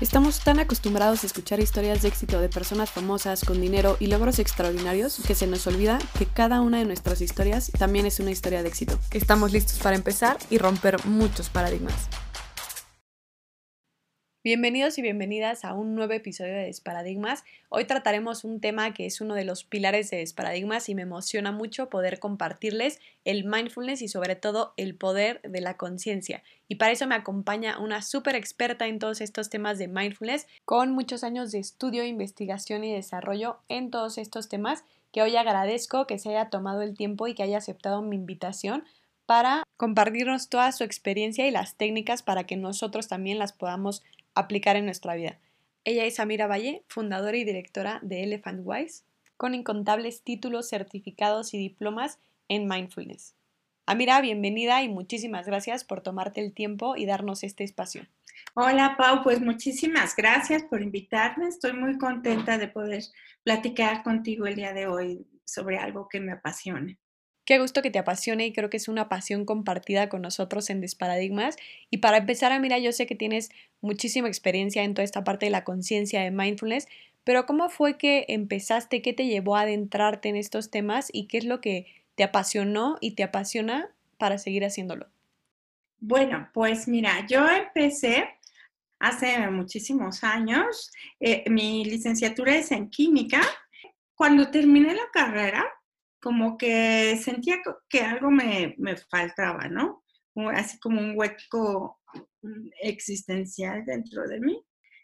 Estamos tan acostumbrados a escuchar historias de éxito de personas famosas con dinero y logros extraordinarios que se nos olvida que cada una de nuestras historias también es una historia de éxito. Estamos listos para empezar y romper muchos paradigmas. Bienvenidos y bienvenidas a un nuevo episodio de Desparadigmas. Hoy trataremos un tema que es uno de los pilares de Desparadigmas y me emociona mucho poder compartirles el mindfulness y sobre todo el poder de la conciencia. Y para eso me acompaña una súper experta en todos estos temas de mindfulness con muchos años de estudio, investigación y desarrollo en todos estos temas que hoy agradezco que se haya tomado el tiempo y que haya aceptado mi invitación para compartirnos toda su experiencia y las técnicas para que nosotros también las podamos aplicar en nuestra vida. Ella es Amira Valle, fundadora y directora de Elephant Wise, con incontables títulos, certificados y diplomas en mindfulness. Amira, bienvenida y muchísimas gracias por tomarte el tiempo y darnos este espacio. Hola Pau, pues muchísimas gracias por invitarme. Estoy muy contenta de poder platicar contigo el día de hoy sobre algo que me apasiona. Qué gusto que te apasione y creo que es una pasión compartida con nosotros en Desparadigmas. Y para empezar, mira, yo sé que tienes muchísima experiencia en toda esta parte de la conciencia de mindfulness, pero ¿cómo fue que empezaste? ¿Qué te llevó a adentrarte en estos temas y qué es lo que te apasionó y te apasiona para seguir haciéndolo? Bueno, pues mira, yo empecé hace muchísimos años. Eh, mi licenciatura es en química. Cuando terminé la carrera, como que sentía que algo me, faltaba, ¿no? Así como un hueco mm, existencial dentro de mí.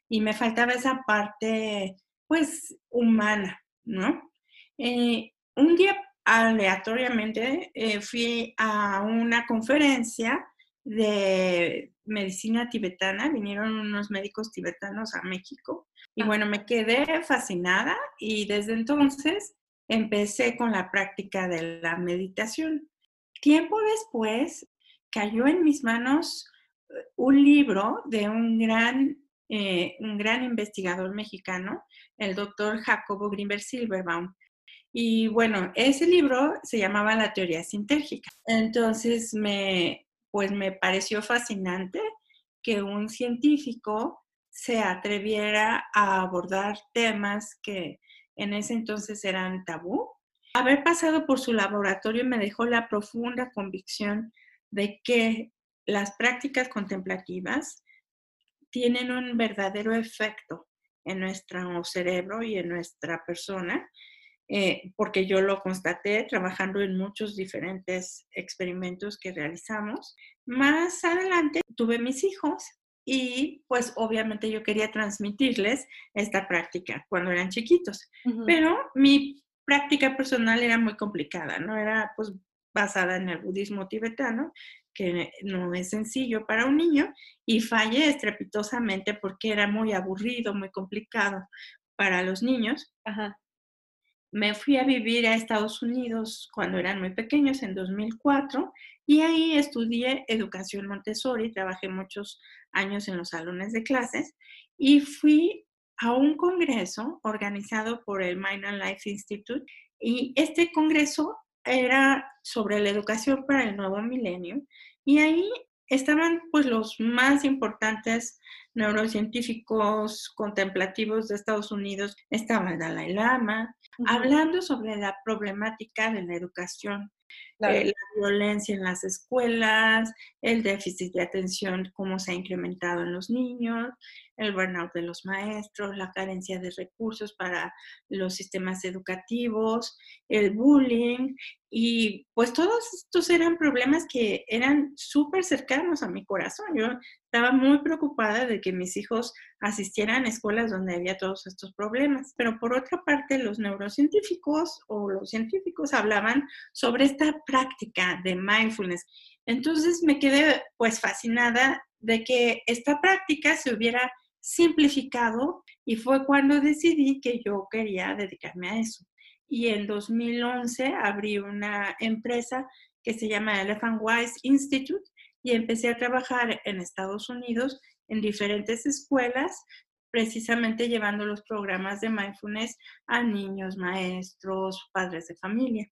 Y me faltaba esa parte, pues, humana, ¿no? Eh, un día aleatoriamente eh, fui a una conferencia de medicina tibetana, vinieron unos médicos tibetanos a México y ah. bueno, me quedé fascinada y desde entonces empecé con la práctica de la meditación. Tiempo después cayó en mis manos eh, un libro de un gran, eh, un gran investigador mexicano, el doctor Jacobo Grimberg Silverbaum. Y bueno, ese libro se llamaba La teoría sintérgica. Entonces me, pues me pareció fascinante que un científico se atreviera a abordar temas que en ese entonces eran tabú. Haber pasado por su laboratorio me dejó la profunda convicción de que las prácticas contemplativas tienen un verdadero efecto en nuestro cerebro y en nuestra persona, eh, porque yo lo constaté trabajando en muchos diferentes experimentos que realizamos. Más adelante tuve mis hijos y pues obviamente yo quería transmitirles esta práctica cuando eran chiquitos, pero mi práctica personal era muy complicada, ¿no? Era pues basada en el budismo tibetano, que no es sencillo para un niño, y fallé estrepitosamente porque era muy aburrido, muy complicado para los niños. Me fui a vivir a Estados Unidos cuando eran muy pequeños, en 2004, y ahí estudié educación Montessori, trabajé muchos años en los salones de clases y fui a un congreso organizado por el Mind and Life Institute y este congreso era sobre la educación para el nuevo milenio y ahí estaban pues los más importantes neurocientíficos contemplativos de Estados Unidos, estaba el Dalai Lama, hablando sobre la problemática de la educación eh, la violencia en las escuelas, el déficit de atención, cómo se ha incrementado en los niños, el burnout de los maestros, la carencia de recursos para los sistemas educativos, el bullying y pues todos estos eran problemas que eran súper cercanos a mi corazón. Yo estaba muy preocupada de que mis hijos asistieran a escuelas donde había todos estos problemas. Pero por otra parte, los neurocientíficos o los científicos hablaban sobre esta práctica de mindfulness. Entonces me quedé pues fascinada de que esta práctica se hubiera simplificado y fue cuando decidí que yo quería dedicarme a eso. Y en 2011 abrí una empresa que se llama Elephant Wise Institute y empecé a trabajar en Estados Unidos en diferentes escuelas, precisamente llevando los programas de mindfulness a niños, maestros, padres de familia.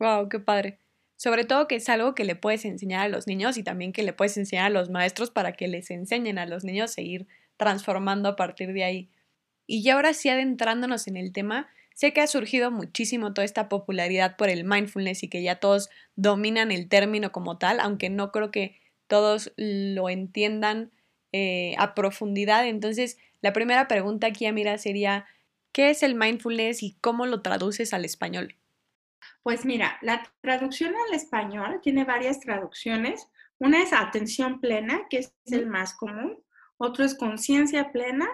Wow, qué padre. Sobre todo que es algo que le puedes enseñar a los niños y también que le puedes enseñar a los maestros para que les enseñen a los niños a seguir transformando a partir de ahí. Y ya ahora sí adentrándonos en el tema, sé que ha surgido muchísimo toda esta popularidad por el mindfulness y que ya todos dominan el término como tal, aunque no creo que todos lo entiendan eh, a profundidad. Entonces, la primera pregunta aquí, Amira, sería, ¿qué es el mindfulness y cómo lo traduces al español? Pues mira, la traducción al español tiene varias traducciones. Una es atención plena, que es el más común. Otro es conciencia plena,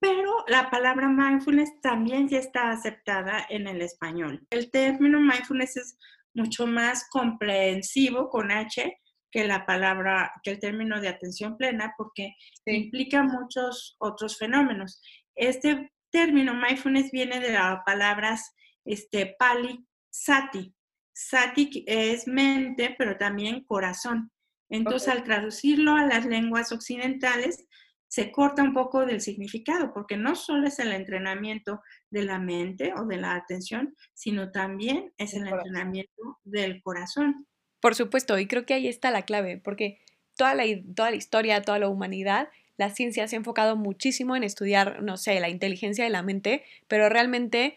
pero la palabra mindfulness también ya está aceptada en el español. El término mindfulness es mucho más comprensivo con H que la palabra, que el término de atención plena, porque implica muchos otros fenómenos. Este término mindfulness viene de las palabras este, pali sati. Sati es mente, pero también corazón. Entonces, al traducirlo a las lenguas occidentales, se corta un poco del significado, porque no solo es el entrenamiento de la mente o de la atención, sino también es el, entrenamiento del corazón. Por supuesto, y creo que ahí está la clave, porque toda la, toda la historia, toda la humanidad, la ciencia se ha enfocado muchísimo en estudiar, no sé, la inteligencia de la mente, pero realmente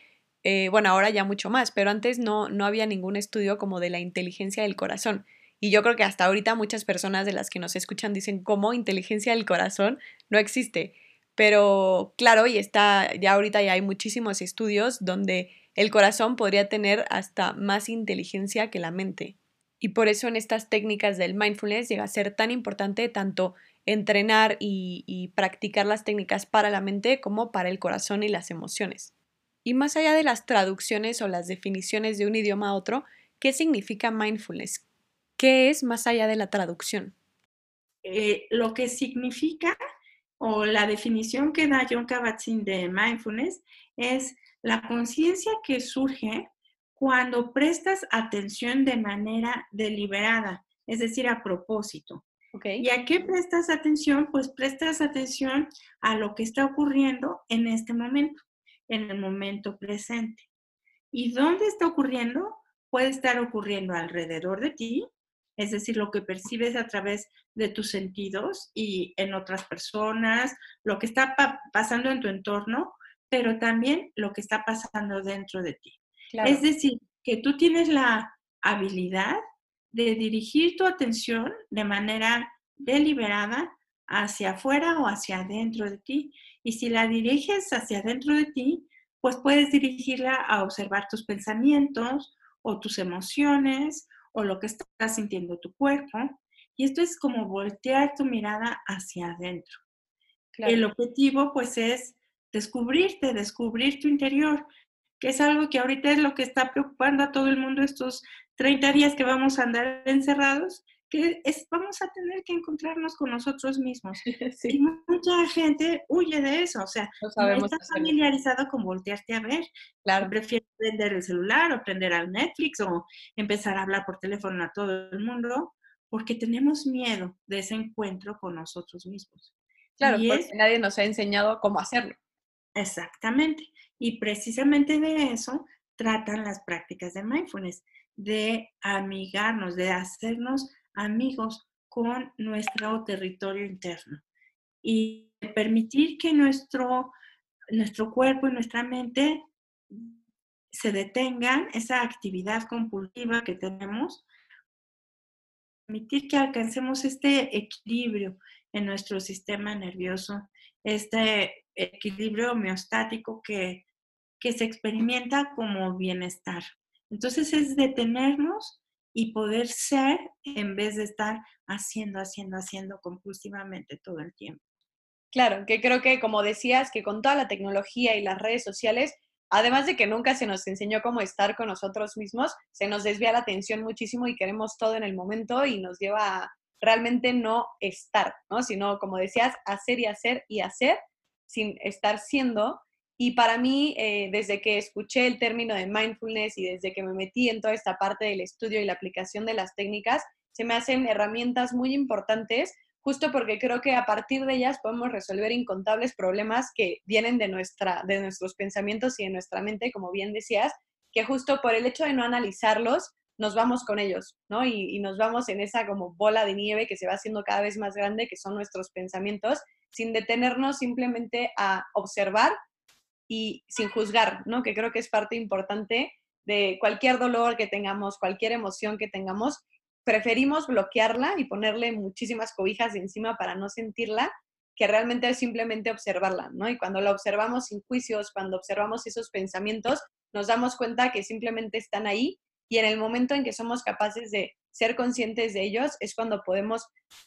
eh, bueno, ahora ya mucho más, pero antes no, no había ningún estudio como de la inteligencia del corazón. Y yo creo que hasta ahorita muchas personas de las que nos escuchan dicen, ¿cómo inteligencia del corazón? No existe. Pero claro, y está, ya ahorita ya hay muchísimos estudios donde el corazón podría tener hasta más inteligencia que la mente. Y por eso en estas técnicas del mindfulness llega a ser tan importante tanto entrenar y, y practicar las técnicas para la mente como para el corazón y las emociones. Y más allá de las traducciones o las definiciones de un idioma a otro, ¿qué significa mindfulness? ¿Qué es más allá de la traducción? Eh, lo que significa o la definición que da John Kabat-Zinn de mindfulness es la conciencia que surge cuando prestas atención de manera deliberada, es decir, a propósito. ¿Y a qué prestas atención? Pues prestas atención a lo que está ocurriendo en este momento en el momento presente. ¿Y dónde está ocurriendo? Puede estar ocurriendo alrededor de ti, es decir, lo que percibes a través de tus sentidos y en otras personas, lo que está pasando en tu entorno, pero también lo que está pasando dentro de ti. Es decir, que tú tienes la habilidad de dirigir tu atención de manera deliberada hacia afuera o hacia adentro de ti. Y si la diriges hacia adentro de ti, pues puedes dirigirla a observar tus pensamientos o tus emociones o lo que estás sintiendo tu cuerpo. Y esto es como voltear tu mirada hacia adentro. El objetivo pues es descubrirte, descubrir tu interior, que es algo que ahorita es lo que está preocupando a todo el mundo estos 30 días que vamos a andar encerrados, que es, vamos a tener que encontrarnos con nosotros mismos. Y mucha gente huye de eso, o sea, no, está familiarizado con voltearte a ver. Claro. Prefiere prender el celular o prender al Netflix o empezar a hablar por teléfono a todo el mundo, porque tenemos miedo de ese encuentro con nosotros mismos. Claro, porque nadie nos ha enseñado cómo hacerlo. Exactamente. Y precisamente de eso tratan las prácticas de mindfulness, de amigarnos, de hacernos amigos con nuestro territorio interno y permitir que nuestro, nuestro cuerpo y nuestra mente se detengan esa actividad compulsiva que tenemos, permitir que alcancemos este equilibrio en nuestro sistema nervioso, este equilibrio homeostático que, que se experimenta como bienestar. Entonces es detenernos y poder ser en vez de estar haciendo, haciendo, haciendo compulsivamente todo el tiempo. Claro, que creo que como decías, que con toda la tecnología y las redes sociales, además de que nunca se nos enseñó cómo estar con nosotros mismos, se nos desvía la atención muchísimo y queremos todo en el momento y nos lleva a realmente no estar, ¿no? Sino, como decías, hacer y hacer y hacer sin estar siendo. Y para mí, eh, desde que escuché el término de mindfulness y desde que me metí en toda esta parte del estudio y la aplicación de las técnicas, se me hacen herramientas muy importantes, justo porque creo que a partir de ellas podemos resolver incontables problemas que vienen de, nuestra, de nuestros pensamientos y de nuestra mente, como bien decías, que justo por el hecho de no analizarlos, nos vamos con ellos, ¿no? Y, y, nos vamos en esa como bola de nieve que se va haciendo cada vez más grande, que son nuestros pensamientos, sin detenernos simplemente a observar y sin juzgar, ¿no? Que creo que es parte importante de cualquier dolor que tengamos, cualquier emoción que tengamos, preferimos bloquearla y ponerle muchísimas cobijas encima para no sentirla, que realmente es simplemente observarla, ¿no? Y cuando la observamos sin juicios, cuando observamos esos pensamientos, nos damos cuenta que simplemente están ahí y en el momento en que somos capaces de ser conscientes de ellos es cuando podemos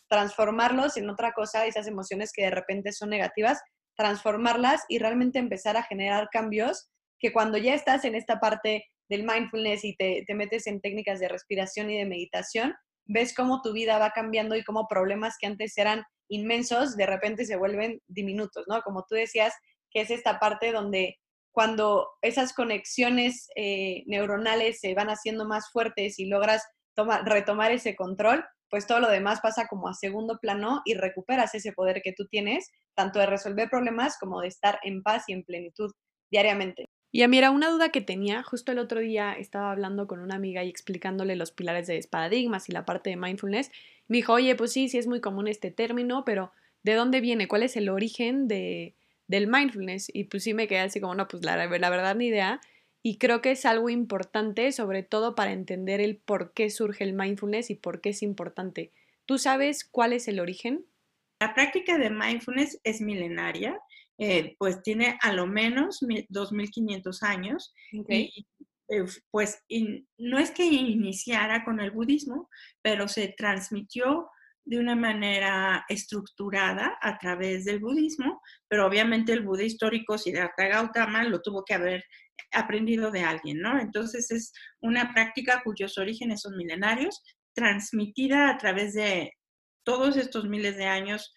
transformarlos en otra cosa, esas emociones que de repente son negativas, transformarlas y realmente empezar a generar cambios que cuando ya estás en esta parte del mindfulness y te, te, metes en técnicas de respiración y de meditación, ves cómo tu vida va cambiando y cómo problemas que antes eran inmensos de repente se vuelven diminutos, ¿no? Como tú decías, que es esta parte donde cuando esas conexiones eh, neuronales se van haciendo más fuertes y logras toma, retomar ese control, pues todo lo demás pasa como a segundo plano y recuperas ese poder que tú tienes, tanto de resolver problemas como de estar en paz y en plenitud diariamente. Y a mí era una duda que tenía, justo el otro día estaba hablando con una amiga y explicándole los pilares de paradigmas y la parte de mindfulness. Me dijo, oye, pues sí, sí es muy común este término, pero ¿de dónde viene? ¿Cuál es el origen de, del mindfulness? Y pues sí me quedé así como, no, pues la, la verdad ni idea. Y creo que es algo importante, sobre todo para entender el por qué surge el mindfulness y por qué es importante. ¿Tú sabes cuál es el origen? La práctica de mindfulness es milenaria, eh, pues tiene a lo menos 2.500 años. Okay. Y, eh, pues in, no es que iniciara con el budismo, pero se transmitió de una manera estructurada a través del budismo, pero obviamente el Buda histórico Siddhartha Gautama lo tuvo que haber aprendido de alguien, ¿no? Entonces es una práctica cuyos orígenes son milenarios, transmitida a través de todos estos miles de años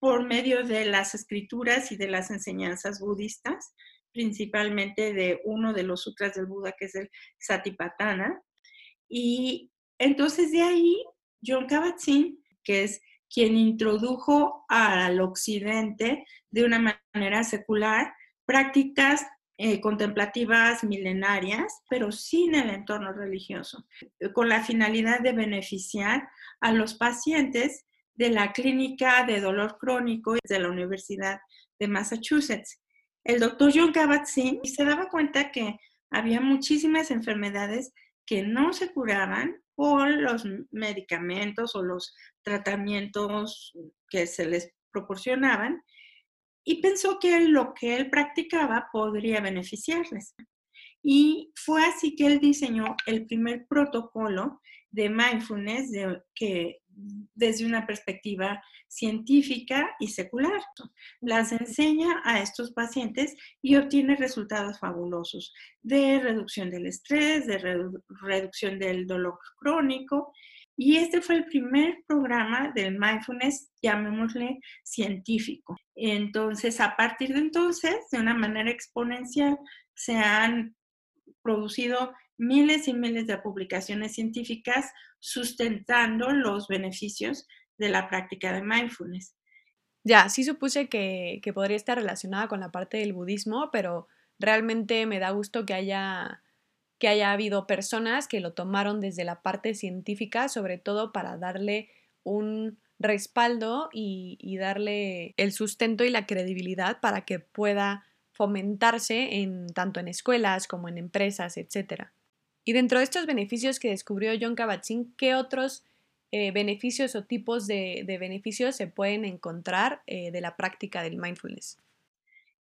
por medio de las escrituras y de las enseñanzas budistas, principalmente de uno de los sutras del Buda, que es el Satipatthana. Y entonces de ahí, John Kabat-Zinn, que es quien introdujo al occidente de una manera secular prácticas eh, contemplativas milenarias, pero sin el entorno religioso, con la finalidad de beneficiar a los pacientes de la clínica de dolor crónico de la Universidad de Massachusetts. El doctor John Kabat-Zinn se daba cuenta que había muchísimas enfermedades que no se curaban por los medicamentos o los tratamientos que se les proporcionaban y pensó que lo que él practicaba podría beneficiarles. Y fue así que él diseñó el primer protocolo de mindfulness que desde una perspectiva científica y secular. Las enseña a estos pacientes y obtiene resultados fabulosos de reducción del estrés, de redu reducción del dolor crónico y este fue el primer programa del mindfulness, llamémosle científico. Entonces, a partir de entonces, de una manera exponencial, se han producido miles y miles de publicaciones científicas sustentando los beneficios de la práctica de mindfulness. Ya, sí supuse que, que podría estar relacionada con la parte del budismo, pero realmente me da gusto que haya que haya habido personas que lo tomaron desde la parte científica, sobre todo para darle un respaldo y, y, darle el sustento y la credibilidad para que pueda fomentarse en tanto en escuelas como en empresas, etc. Y dentro de estos beneficios que descubrió John Kabat-Zinn, ¿qué otros eh, beneficios o tipos de, beneficios se pueden encontrar eh, de la práctica del mindfulness?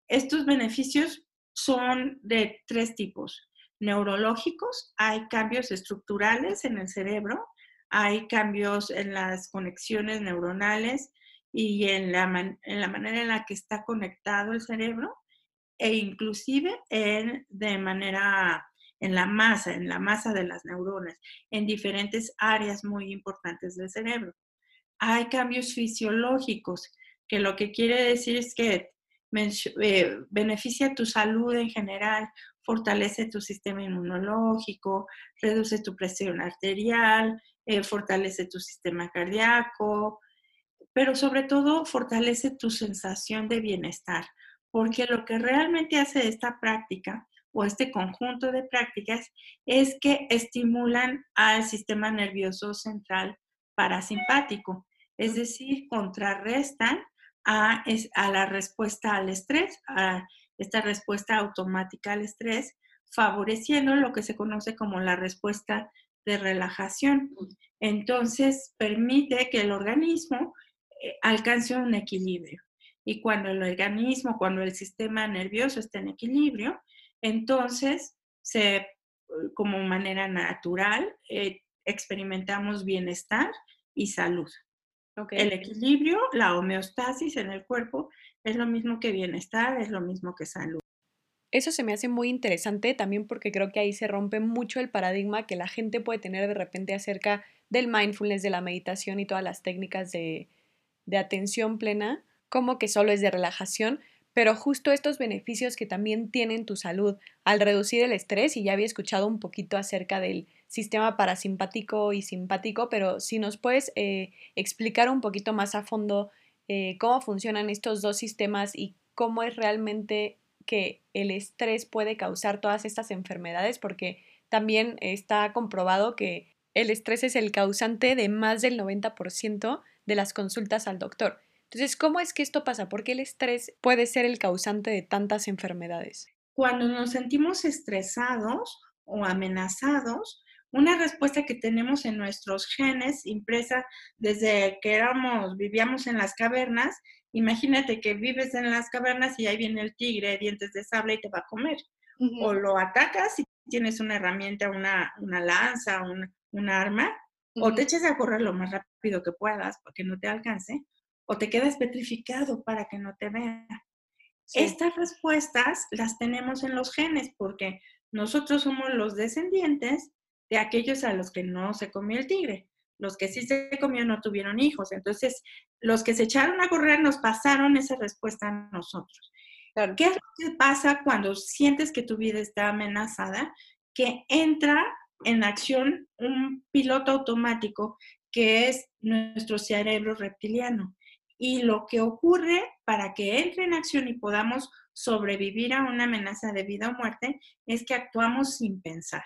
Estos beneficios son de tres tipos neurológicos, hay cambios estructurales en el cerebro, hay cambios en las conexiones neuronales y en la, en la manera en la que está conectado el cerebro e inclusive en, de manera en la masa, en la masa de las neuronas, en diferentes áreas muy importantes del cerebro. Hay cambios fisiológicos, que lo que quiere decir es que eh, beneficia tu salud en general, fortalece tu sistema inmunológico, reduce tu presión arterial, eh, fortalece tu sistema cardíaco, pero sobre todo fortalece tu sensación de bienestar, porque lo que realmente hace esta práctica o este conjunto de prácticas es que estimulan al sistema nervioso central parasimpático, es decir, contrarrestan a, a la respuesta al estrés, a esta respuesta automática al estrés, favoreciendo lo que se conoce como la respuesta de relajación. Entonces, permite que el organismo eh, alcance un equilibrio. Y cuando el organismo, cuando el sistema nervioso está en equilibrio, entonces se, como manera natural, eh, experimentamos bienestar y salud. El equilibrio, la homeostasis en el cuerpo es lo mismo que bienestar, es lo mismo que salud. Eso se me hace muy interesante también porque creo que ahí se rompe mucho el paradigma que la gente puede tener de repente acerca del mindfulness, de la meditación y todas las técnicas de, de atención plena, como que solo es de relajación, pero justo estos beneficios que también tienen tu salud al reducir el estrés, y ya había escuchado un poquito acerca del sistema parasimpático y simpático, pero si nos puedes eh, explicar un poquito más a fondo eh, cómo funcionan estos dos sistemas y cómo es realmente que el estrés puede causar todas estas enfermedades, porque también está comprobado que el estrés es el causante de más del 90% de las consultas al doctor. Entonces, ¿cómo es que esto pasa? ¿Por qué el estrés puede ser el causante de tantas enfermedades? Cuando nos sentimos estresados o amenazados, una respuesta que tenemos en nuestros genes impresa desde que éramos, vivíamos en las cavernas, imagínate que vives en las cavernas y ahí viene el tigre, dientes de sable y te va a comer. O lo atacas y tienes una herramienta, una, lanza, un, arma, o te echas a correr lo más rápido que puedas para que no te alcance, o te quedas petrificado para que no te vea. Estas respuestas las tenemos en los genes porque nosotros somos los descendientes de aquellos a los que no se comió el tigre. Los que sí se comió no tuvieron hijos. Entonces, los que se echaron a correr nos pasaron esa respuesta a nosotros. ¿Qué es lo que pasa cuando sientes que tu vida está amenazada? Que entra en acción un piloto automático que es nuestro cerebro reptiliano. Y lo que ocurre para que entre en acción y podamos sobrevivir a una amenaza de vida o muerte es que actuamos sin pensar.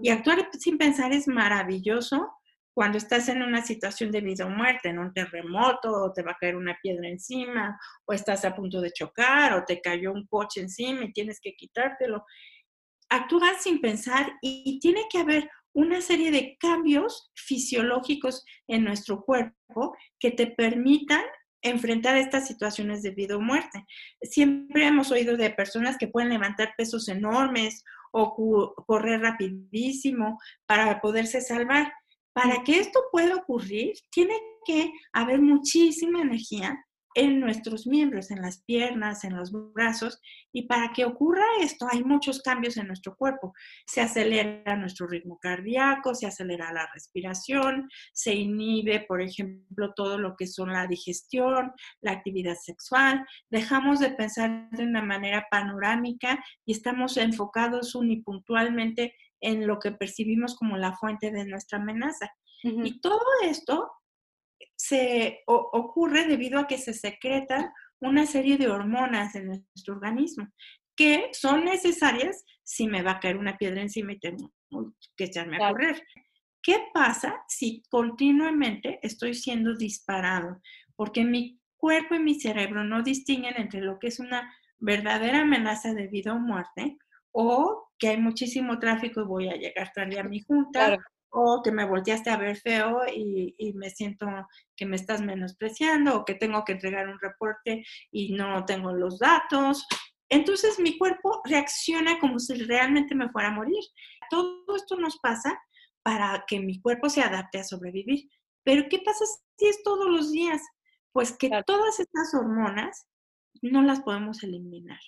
Y actuar sin pensar es maravilloso cuando estás en una situación de vida o muerte, en un terremoto, o te va a caer una piedra encima, o estás a punto de chocar, o te cayó un coche encima y tienes que quitártelo. Actúas sin pensar y tiene que haber una serie de cambios fisiológicos en nuestro cuerpo que te permitan enfrentar estas situaciones de vida o muerte. Siempre hemos oído de personas que pueden levantar pesos enormes o correr rapidísimo para poderse salvar. Para que esto pueda ocurrir, tiene que haber muchísima energía en nuestros miembros, en las piernas, en los brazos. Y para que ocurra esto, hay muchos cambios en nuestro cuerpo. Se acelera nuestro ritmo cardíaco, se acelera la respiración, se inhibe, por ejemplo, todo lo que son la digestión, la actividad sexual. Dejamos de pensar de una manera panorámica y estamos enfocados unipuntualmente en lo que percibimos como la fuente de nuestra amenaza. Y todo esto se ocurre debido a que se secretan una serie de hormonas en nuestro organismo que son necesarias si me va a caer una piedra encima y tengo que echarme a correr. ¿Qué pasa si continuamente estoy siendo disparado? Porque mi cuerpo y mi cerebro no distinguen entre lo que es una verdadera amenaza de vida o muerte o que hay muchísimo tráfico y voy a llegar tarde a mi junta o que me volteaste a ver feo y, me siento que me estás menospreciando o que tengo que entregar un reporte y no tengo los datos. Entonces mi cuerpo reacciona como si realmente me fuera a morir. Todo esto nos pasa para que mi cuerpo se adapte a sobrevivir. Pero ¿qué pasa si es todos los días? Pues que todas estas hormonas no las podemos eliminar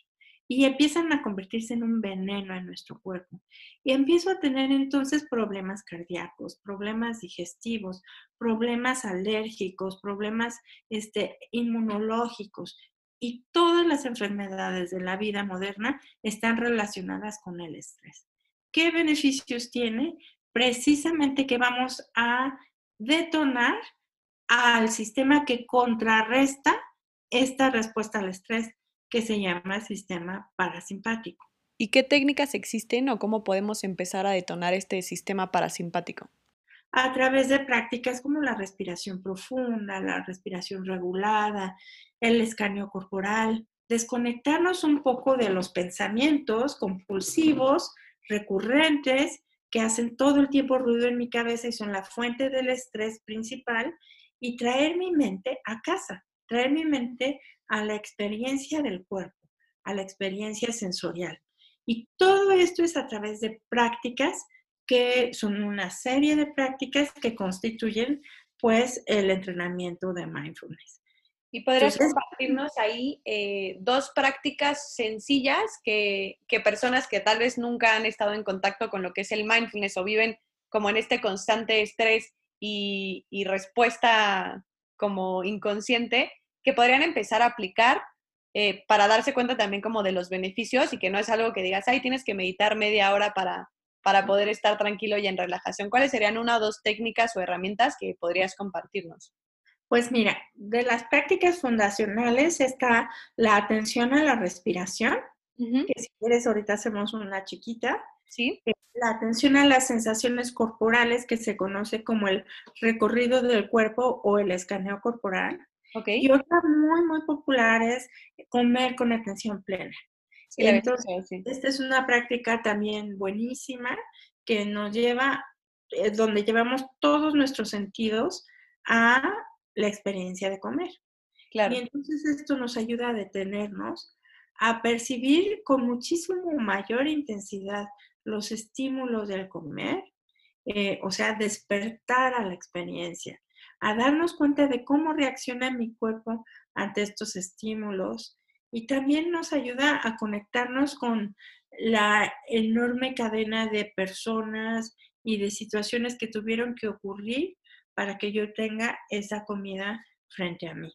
y empiezan a convertirse en un veneno en nuestro cuerpo. Y empiezo a tener entonces problemas cardíacos, problemas digestivos, problemas alérgicos, problemas este, inmunológicos. y todas las enfermedades de la vida moderna están relacionadas con el estrés. ¿Qué beneficios tiene? Precisamente que vamos a detonar al sistema que contrarresta esta respuesta al estrés, que se llama sistema parasimpático. ¿Y qué técnicas existen o cómo podemos empezar a detonar este sistema parasimpático? A través de prácticas como la respiración profunda, la respiración regulada, el escaneo corporal, desconectarnos un poco de los pensamientos compulsivos, recurrentes, que hacen todo el tiempo ruido en mi cabeza y son la fuente del estrés principal, y traer mi mente a casa, traer mi mente a la experiencia del cuerpo, a la experiencia sensorial. Y todo esto es a través de prácticas que son una serie de prácticas que constituyen pues el entrenamiento de mindfulness. ¿Y podrías compartirnos ahí eh, dos prácticas sencillas que, que, personas que tal vez nunca han estado en contacto con lo que es el mindfulness o viven como en este constante estrés y, y respuesta como inconsciente, que podrían empezar a aplicar eh, para darse cuenta también como de los beneficios y que no es algo que digas, ay, tienes que meditar media hora para, para poder estar tranquilo y en relajación. ¿Cuáles serían una o dos técnicas o herramientas que podrías compartirnos? Pues mira, de las prácticas fundacionales está la atención a la respiración, que si quieres ahorita hacemos una chiquita. Sí. Eh, la atención a las sensaciones corporales, que se conoce como el recorrido del cuerpo o el escaneo corporal. Y otra muy, muy popular es comer con atención plena. Entonces, esta es una práctica también buenísima que nos lleva, eh, donde llevamos todos nuestros sentidos a la experiencia de comer. Claro. Y entonces esto nos ayuda a detenernos, a percibir con muchísimo mayor intensidad los estímulos del comer, eh, o sea, despertar a la experiencia a darnos cuenta de cómo reacciona mi cuerpo ante estos estímulos y también nos ayuda a conectarnos con la enorme cadena de personas y de situaciones que tuvieron que ocurrir para que yo tenga esa comida frente a mí.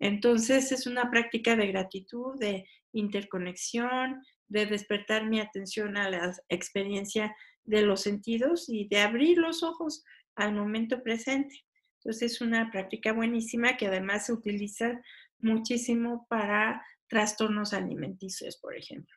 Entonces es una práctica de gratitud, de interconexión, de despertar mi atención a la experiencia de los sentidos y de abrir los ojos al momento presente. Entonces es una práctica buenísima que además se utiliza muchísimo para trastornos alimenticios, por ejemplo.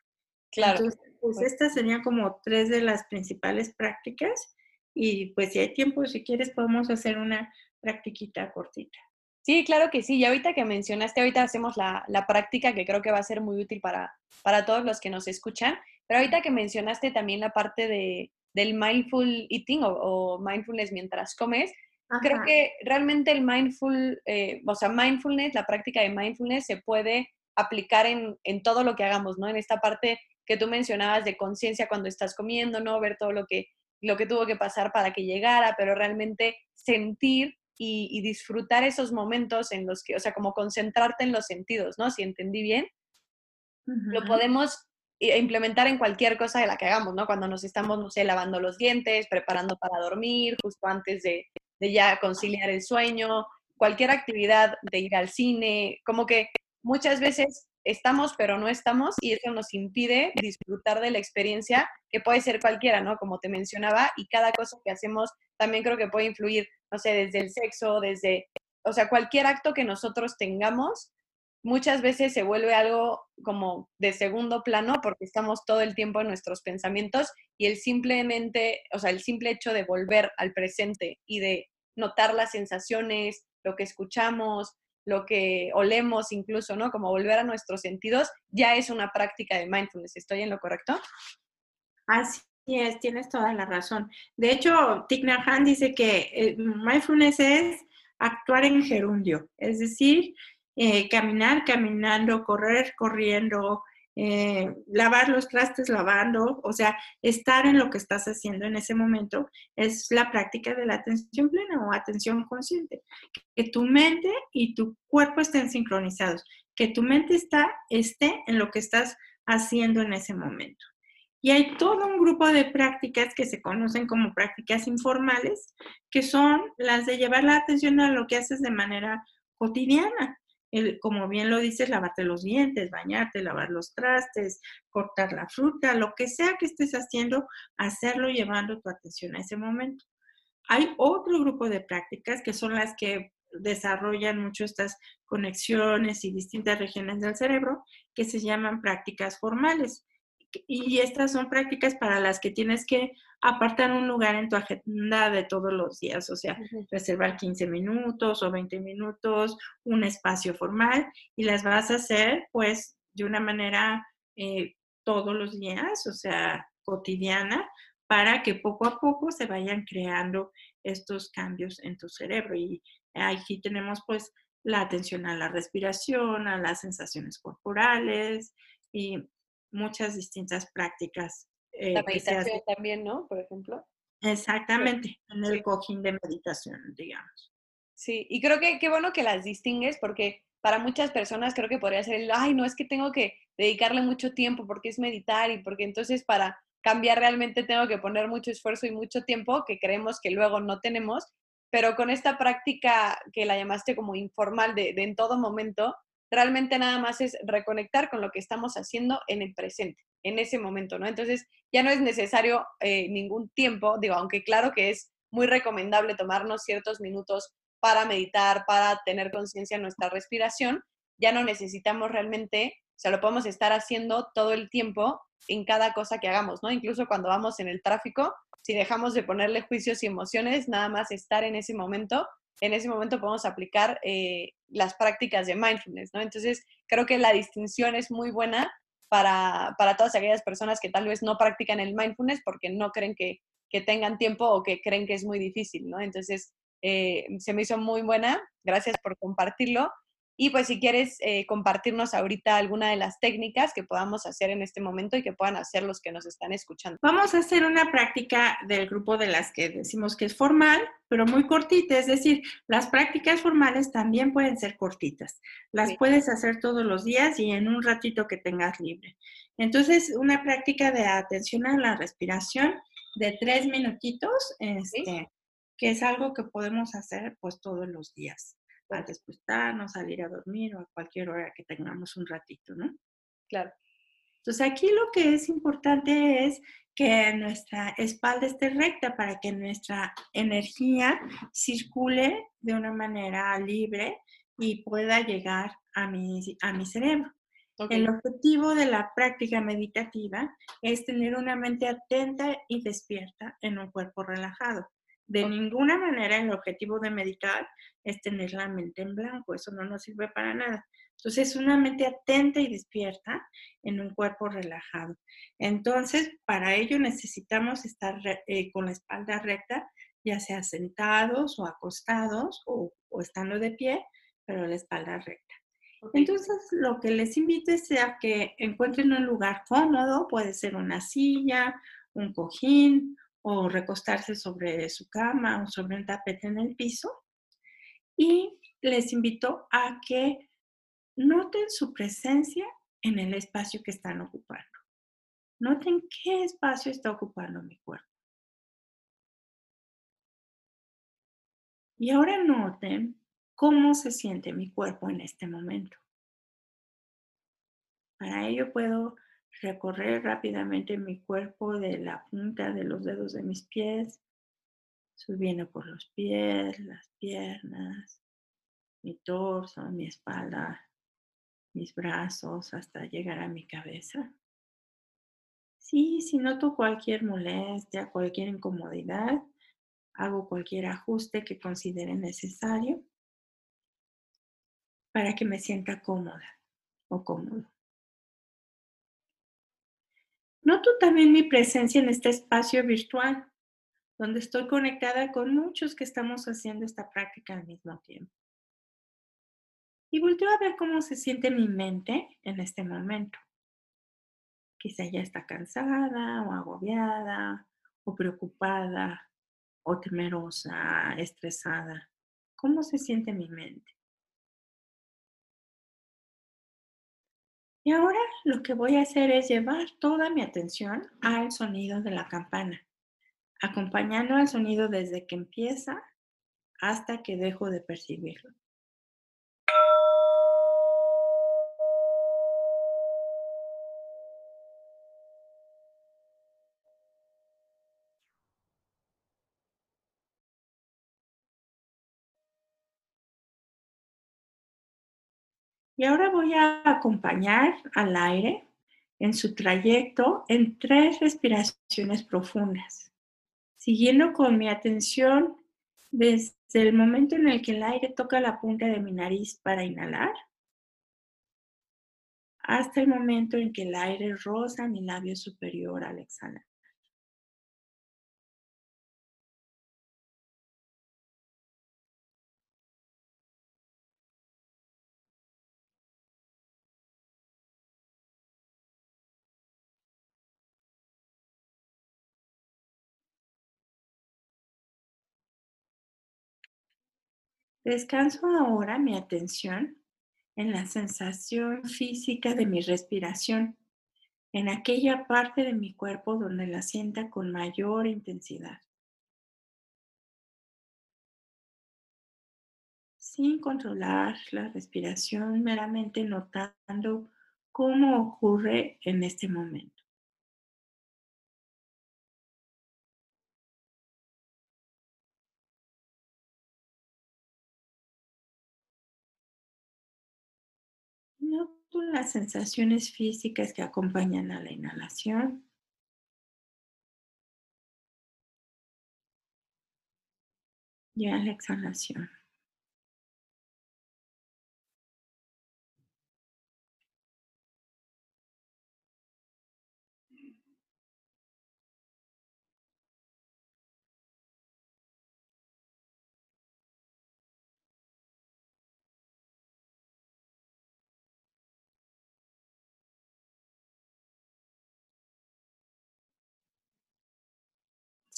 Claro. Entonces, pues estas serían como tres de las principales prácticas y pues si hay tiempo, si quieres, podemos hacer una practiquita cortita. Sí, claro que sí. Y ahorita que mencionaste, ahorita hacemos la, la, práctica que creo que va a ser muy útil para, para todos los que nos escuchan. Pero ahorita que mencionaste también la parte de, del mindful eating o, o mindfulness mientras comes, Creo que realmente el mindful, eh, o sea, mindfulness, la práctica de mindfulness se puede aplicar en, en, todo lo que hagamos, ¿no? En esta parte que tú mencionabas de conciencia cuando estás comiendo, ¿no? Ver todo lo que, lo que tuvo que pasar para que llegara, pero realmente sentir y, disfrutar esos momentos en los que, o sea, como concentrarte en los sentidos, ¿no? Si entendí bien, lo podemos implementar en cualquier cosa de la que hagamos, ¿no? Cuando nos estamos, no sé, lavando los dientes, preparando para dormir, justo antes de, de ya conciliar el sueño, cualquier actividad de ir al cine, como que muchas veces estamos pero no estamos y eso nos impide disfrutar de la experiencia que puede ser cualquiera, ¿no? Como te mencionaba, y cada cosa que hacemos también creo que puede influir, no sé, desde el sexo, desde, o sea, cualquier acto que nosotros tengamos, muchas veces se vuelve algo como de segundo plano porque estamos todo el tiempo en nuestros pensamientos y el simplemente, o sea, el simple hecho de volver al presente y de notar las sensaciones, lo que escuchamos, lo que olemos incluso, ¿no? Como volver a nuestros sentidos, ya es una práctica de mindfulness. ¿Estoy en lo correcto? Así es, tienes toda la razón. De hecho, Thich Nhat dice que eh, mindfulness es actuar en gerundio, es decir, eh, caminar, caminando, correr, corriendo, eh, lavar los trastes lavando, o sea, estar en lo que estás haciendo en ese momento es la práctica de la atención plena o atención consciente. Que tu mente y tu cuerpo estén sincronizados, que tu mente está, esté en lo que estás haciendo en ese momento. Y hay todo un grupo de prácticas que se conocen como prácticas informales, que son las de llevar la atención a lo que haces de manera cotidiana. El- como bien lo dices, lavarte los dientes, bañarte, lavar los trastes, cortar la fruta, lo que sea que estés haciendo, hacerlo llevando tu atención a ese momento. Hay otro grupo de prácticas que son las que desarrollan mucho estas conexiones y distintas regiones del cerebro que se llaman prácticas formales. Y estas son prácticas para las que tienes que apartar un lugar en tu agenda de todos los días, o sea, reservar 15 minutos o 20 minutos, un espacio formal y las vas a hacer pues de una manera eh, todos los días, o sea, cotidiana, para que poco a poco se vayan creando estos cambios en tu cerebro. Y aquí tenemos pues la atención a la respiración, a las sensaciones corporales y muchas distintas prácticas. eh, La meditación también, ¿no? Por ejemplo. Exactamente, en el cojín de meditación, digamos. Sí, y creo que qué bueno que las distingues porque para muchas personas creo que podría ser el, ay, no, es que tengo que dedicarle mucho tiempo porque es meditar y porque entonces para cambiar realmente tengo que poner mucho esfuerzo y mucho tiempo que creemos que luego no tenemos, pero con esta práctica que la llamaste como informal de, de en todo momento, realmente nada más es reconectar con lo que estamos haciendo en el presente, en ese momento, ¿no? Entonces ya no es necesario eh, ningún tiempo, digo, aunque claro que es muy recomendable tomarnos ciertos minutos para meditar, para tener conciencia en nuestra respiración, ya no necesitamos realmente, o sea, lo podemos estar haciendo todo el tiempo en cada cosa que hagamos, ¿no? Incluso cuando vamos en el tráfico, si dejamos de ponerle juicios y emociones, nada más estar en ese momento, en ese momento podemos aplicar eh, las prácticas de mindfulness, ¿no? Entonces, creo que la distinción es muy buena para, para todas aquellas personas que tal vez no practican el mindfulness porque no creen que, que tengan tiempo o que creen que es muy difícil, ¿no? Entonces, eh, se me hizo muy buena. Gracias por compartirlo. Y pues si quieres eh, compartirnos ahorita alguna de las técnicas que podamos hacer en este momento y que puedan hacer los que nos están escuchando. Vamos a hacer una práctica del grupo de las que decimos que es formal, pero muy cortita. Es decir, las prácticas formales también pueden ser cortitas. Las Sí. puedes hacer todos los días y en un ratito que tengas libre. Entonces, una práctica de atención a la respiración de tres minutitos, este, que es algo que podemos hacer pues todos los días. Antes de acostarnos, salir a dormir o a cualquier hora que tengamos un ratito, ¿no? Claro. Entonces aquí lo que es importante es que nuestra espalda esté recta para que nuestra energía circule de una manera libre y pueda llegar a mi, a mi cerebro. El objetivo de la práctica meditativa es tener una mente atenta y despierta en un cuerpo relajado. De ninguna manera el objetivo de meditar es tener la mente en blanco, eso no nos sirve para nada. Entonces, una mente atenta y despierta en un cuerpo relajado. Entonces, para ello necesitamos estar eh, con la espalda recta, ya sea sentados o acostados o, o estando de pie, pero la espalda recta. Entonces, lo que les invito es a que encuentren un lugar cómodo, puede ser una silla, un cojín o recostarse sobre su cama o sobre un tapete en el piso. Y les invito a que noten su presencia en el espacio que están ocupando. Noten qué espacio está ocupando mi cuerpo. Y ahora noten cómo se siente mi cuerpo en este momento. Para ello puedo recorrer rápidamente mi cuerpo de la punta de los dedos de mis pies, subiendo por los pies, las piernas, mi torso, mi espalda, mis brazos, hasta llegar a mi cabeza. Sí, si noto cualquier molestia, cualquier incomodidad, hago cualquier ajuste que considere necesario para que me sienta cómoda o cómodo. Noto también mi presencia en este espacio virtual, donde estoy conectada con muchos que estamos haciendo esta práctica al mismo tiempo. Y volteo a ver cómo se siente mi mente en este momento. Quizá ya está cansada o agobiada o preocupada o temerosa, estresada. ¿Cómo se siente mi mente? Y ahora lo que voy a hacer es llevar toda mi atención al sonido de la campana, acompañando al sonido desde que empieza hasta que dejo de percibirlo. Y ahora voy a acompañar al aire en su trayecto en tres respiraciones profundas, siguiendo con mi atención desde el momento en el que el aire toca la punta de mi nariz para inhalar hasta el momento en que el aire roza mi labio superior al exhalar. Descanso ahora mi atención en la sensación física de mi respiración, en aquella parte de mi cuerpo donde la sienta con mayor intensidad. Sin controlar la respiración, meramente notando cómo ocurre en este momento. Las sensaciones físicas que acompañan a la inhalación y a la exhalación.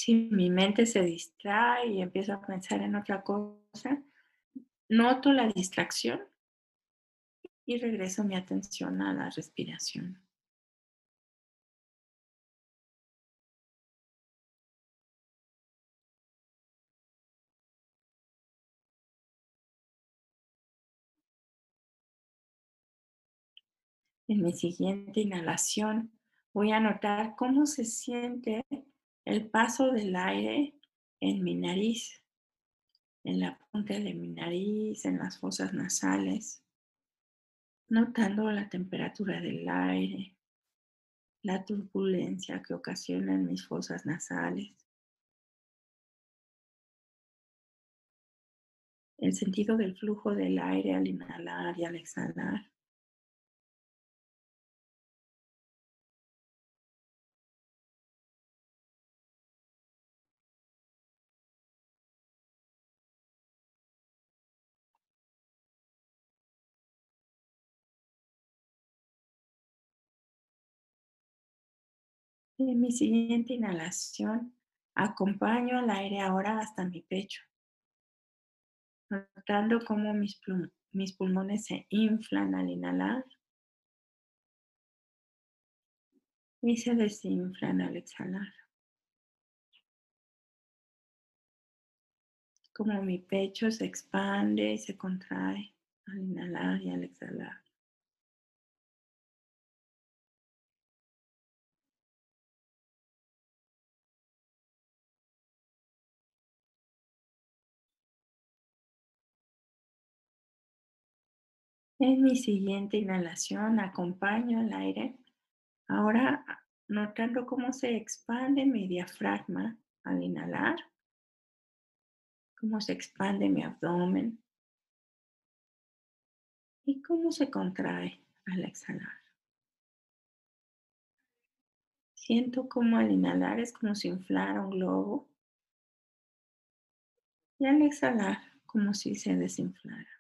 Si mi mente se distrae y empiezo a pensar en otra cosa, noto la distracción y regreso mi atención a la respiración. En mi siguiente inhalación voy a notar cómo se siente el paso del aire en mi nariz, en la punta de mi nariz, en las fosas nasales, notando la temperatura del aire, la turbulencia que ocasionan mis fosas nasales, el sentido del flujo del aire al inhalar y al exhalar. En mi siguiente inhalación, acompaño al aire ahora hasta mi pecho, notando cómo mis, mis pulmones se inflan al inhalar y se desinflan al exhalar. Como mi pecho se expande y se contrae al inhalar y al exhalar. En mi siguiente inhalación acompaño al aire, ahora notando cómo se expande mi diafragma al inhalar, cómo se expande mi abdomen y cómo se contrae al exhalar. Siento como al inhalar es como si inflara un globo y al exhalar como si se desinflara.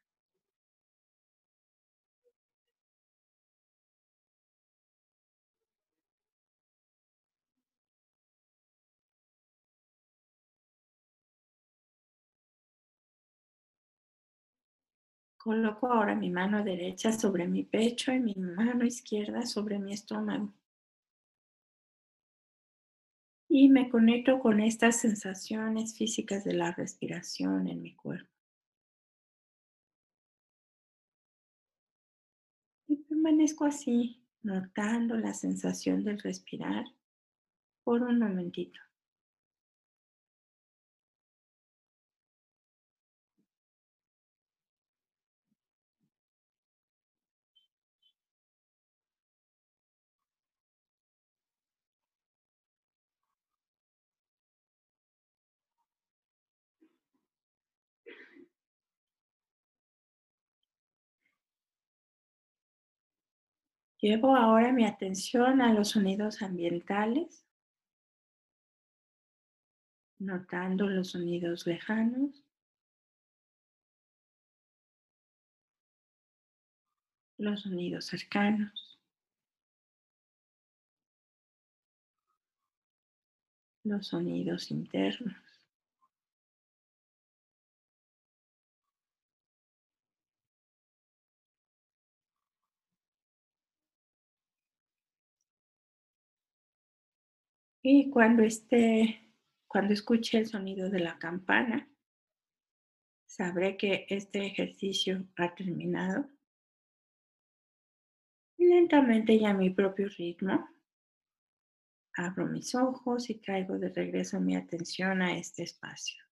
Coloco ahora mi mano derecha sobre mi pecho y mi mano izquierda sobre mi estómago. Y me conecto con estas sensaciones físicas de la respiración en mi cuerpo. Y permanezco así, notando la sensación del respirar por un momentito. Llevo ahora mi atención a los sonidos ambientales, notando los sonidos lejanos, los sonidos cercanos, los sonidos internos. Y cuando esté, cuando escuche el sonido de la campana, sabré que este ejercicio ha terminado. Lentamente y a mi propio ritmo, abro mis ojos y traigo de regreso mi atención a este espacio.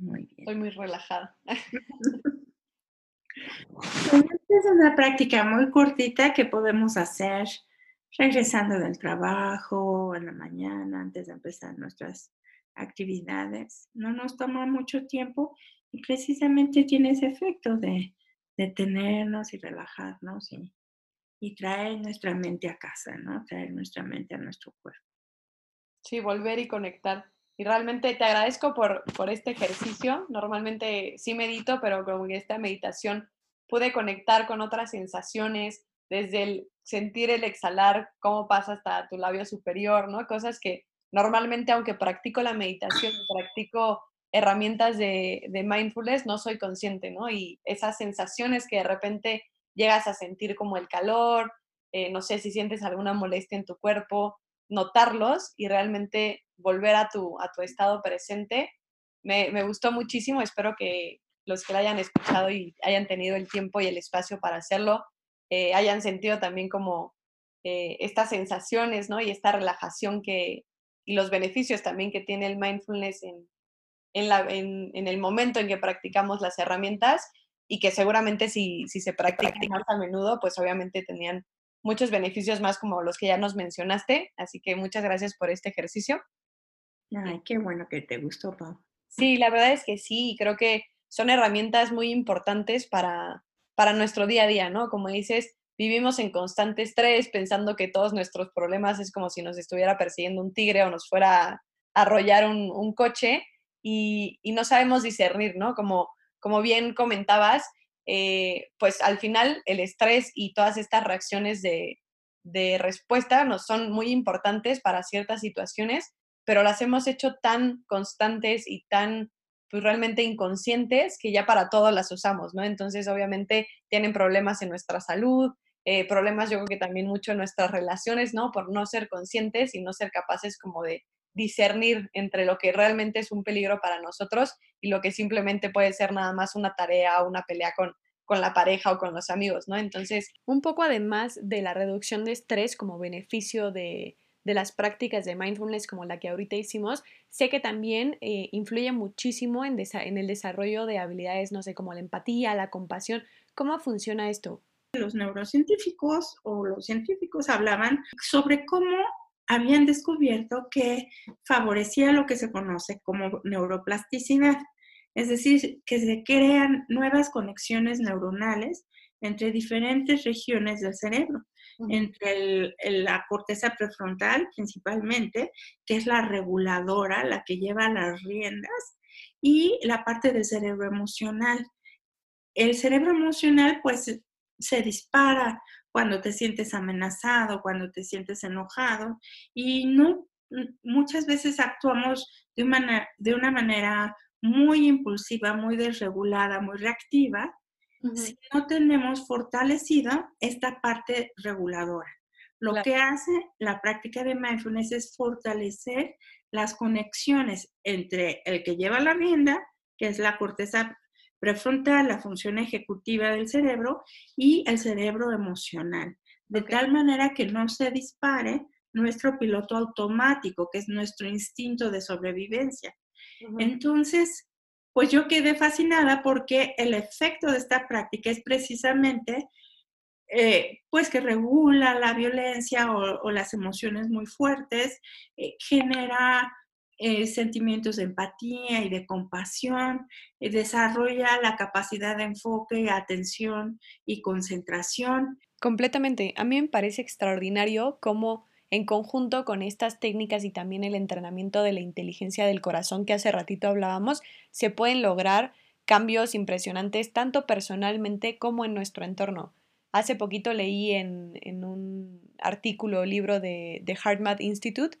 Muy bien. Estoy muy relajada. es una práctica muy cortita que podemos hacer regresando del trabajo, en la mañana, antes de empezar nuestras actividades. No nos toma mucho tiempo y precisamente tiene ese efecto de detenernos y relajarnos y, y traer nuestra mente a casa, ¿no? Traer nuestra mente a nuestro cuerpo. Sí, volver y conectar. Y realmente te agradezco por, por este ejercicio. Normalmente sí medito, pero con esta meditación pude conectar con otras sensaciones, desde el sentir el exhalar, cómo pasa hasta tu labio superior, ¿no? Cosas que normalmente, aunque practico la meditación, practico herramientas de, de mindfulness, no soy consciente, ¿no? Y esas sensaciones que de repente llegas a sentir como el calor, eh, no sé si sientes alguna molestia en tu cuerpo, notarlos y realmente volver a tu, a tu estado presente. Me, me gustó muchísimo, espero que los que la hayan escuchado y hayan tenido el tiempo y el espacio para hacerlo, eh, hayan sentido también como eh, estas sensaciones, ¿no? Y esta relajación que, y los beneficios también que tiene el mindfulness en, en, la, en, en el momento en que practicamos las herramientas y que seguramente si, si se practican más a menudo, pues obviamente tenían muchos beneficios más como los que ya nos mencionaste. Así que muchas gracias por este ejercicio. Ay, qué bueno que te gustó, Pau. Sí, la verdad es que sí, creo que son herramientas muy importantes para, para nuestro día a día, ¿no? Como dices, vivimos en constante estrés pensando que todos nuestros problemas es como si nos estuviera persiguiendo un tigre o nos fuera a arrollar un, un coche y, y, no sabemos discernir, ¿no? Como, como bien comentabas, eh, pues al final el estrés y todas estas reacciones de, de respuesta nos son muy importantes para ciertas situaciones, pero las hemos hecho tan constantes y tan pues realmente inconscientes que ya para todo las usamos, ¿no? Entonces obviamente tienen problemas en nuestra salud, eh, problemas yo creo que también mucho en nuestras relaciones, ¿no? Por no ser conscientes y no ser capaces como de discernir entre lo que realmente es un peligro para nosotros y lo que simplemente puede ser nada más una tarea o una pelea con, con la pareja o con los amigos, ¿no? Entonces, un poco además de la reducción de estrés como beneficio de, de las prácticas de mindfulness como la que ahorita hicimos, sé que también eh, influye muchísimo en, en el desarrollo de habilidades, no sé, como la empatía, la compasión. ¿Cómo funciona esto? Los neurocientíficos o los científicos hablaban sobre cómo habían descubierto que favorecía lo que se conoce como neuroplasticidad, es decir, que se crean nuevas conexiones neuronales entre diferentes regiones del cerebro, entre la corteza prefrontal principalmente, que es la reguladora, la que lleva las riendas, y la parte del cerebro emocional. El cerebro emocional pues se dispara cuando te sientes amenazado, cuando te sientes enojado y no muchas veces actuamos de una, de una manera muy impulsiva, muy desregulada, muy reactiva, uh -huh. si no tenemos fortalecida esta parte reguladora. Lo claro. que hace la práctica de mindfulness es fortalecer las conexiones entre el que lleva la rienda, que es la corteza prefrontal, la función ejecutiva del cerebro y el cerebro emocional, de tal manera que no se dispare nuestro piloto automático, que es nuestro instinto de sobrevivencia. Entonces, pues yo quedé fascinada porque el efecto de esta práctica es precisamente, eh, pues que regula la violencia o, las emociones muy fuertes, eh, genera eh, sentimientos de empatía y de compasión, desarrolla la capacidad de enfoque, atención y concentración. Completamente. A mí me parece extraordinario cómo en conjunto con estas técnicas y también el entrenamiento de la inteligencia del corazón que hace ratito hablábamos, se pueden lograr cambios impresionantes tanto personalmente como en nuestro entorno. Hace poquito leí en, un artículo o libro de, de HeartMath Institute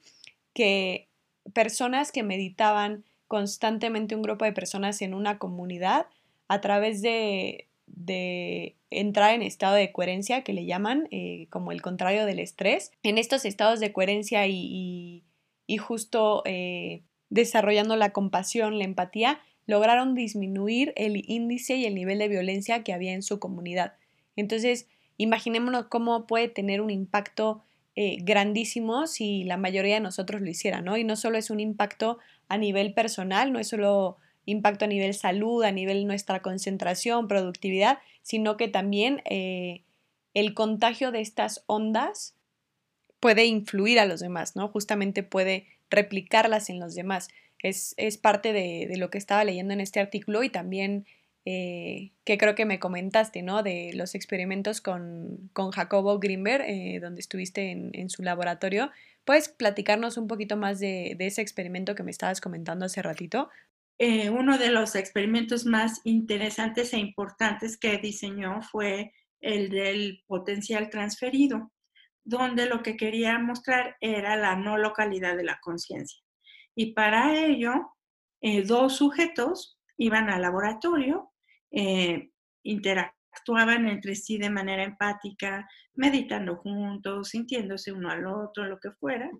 que personas que meditaban constantemente, un grupo de personas en una comunidad, a través de, de entrar en estado de coherencia, que le llaman eh, como el contrario del estrés. En estos estados de coherencia y, y, justo eh, desarrollando la compasión, la empatía, lograron disminuir el índice y el nivel de violencia que había en su comunidad. Entonces, imaginémonos cómo puede tener un impacto eh, grandísimo si la mayoría de nosotros lo hiciera, ¿no? Y no solo es un impacto a nivel personal, no es solo impacto a nivel salud, a nivel nuestra concentración, productividad, sino que también eh, el contagio de estas ondas puede influir a los demás, ¿no? Justamente puede replicarlas en los demás. Es, es parte de, lo que estaba leyendo en este artículo y también eh, que creo que me comentaste, ¿no? De los experimentos con, con Jacobo Grimberg, eh, donde estuviste en, en, su laboratorio. ¿Puedes platicarnos un poquito más de, de, ese experimento que me estabas comentando hace ratito? Eh, uno de los experimentos más interesantes e importantes que diseñó fue el del potencial transferido, donde lo que quería mostrar era la no localidad de la conciencia. Y para ello, eh, dos sujetos iban al laboratorio, eh, interactuaban entre sí de manera empática, meditando juntos, sintiéndose uno al otro, lo que fuera,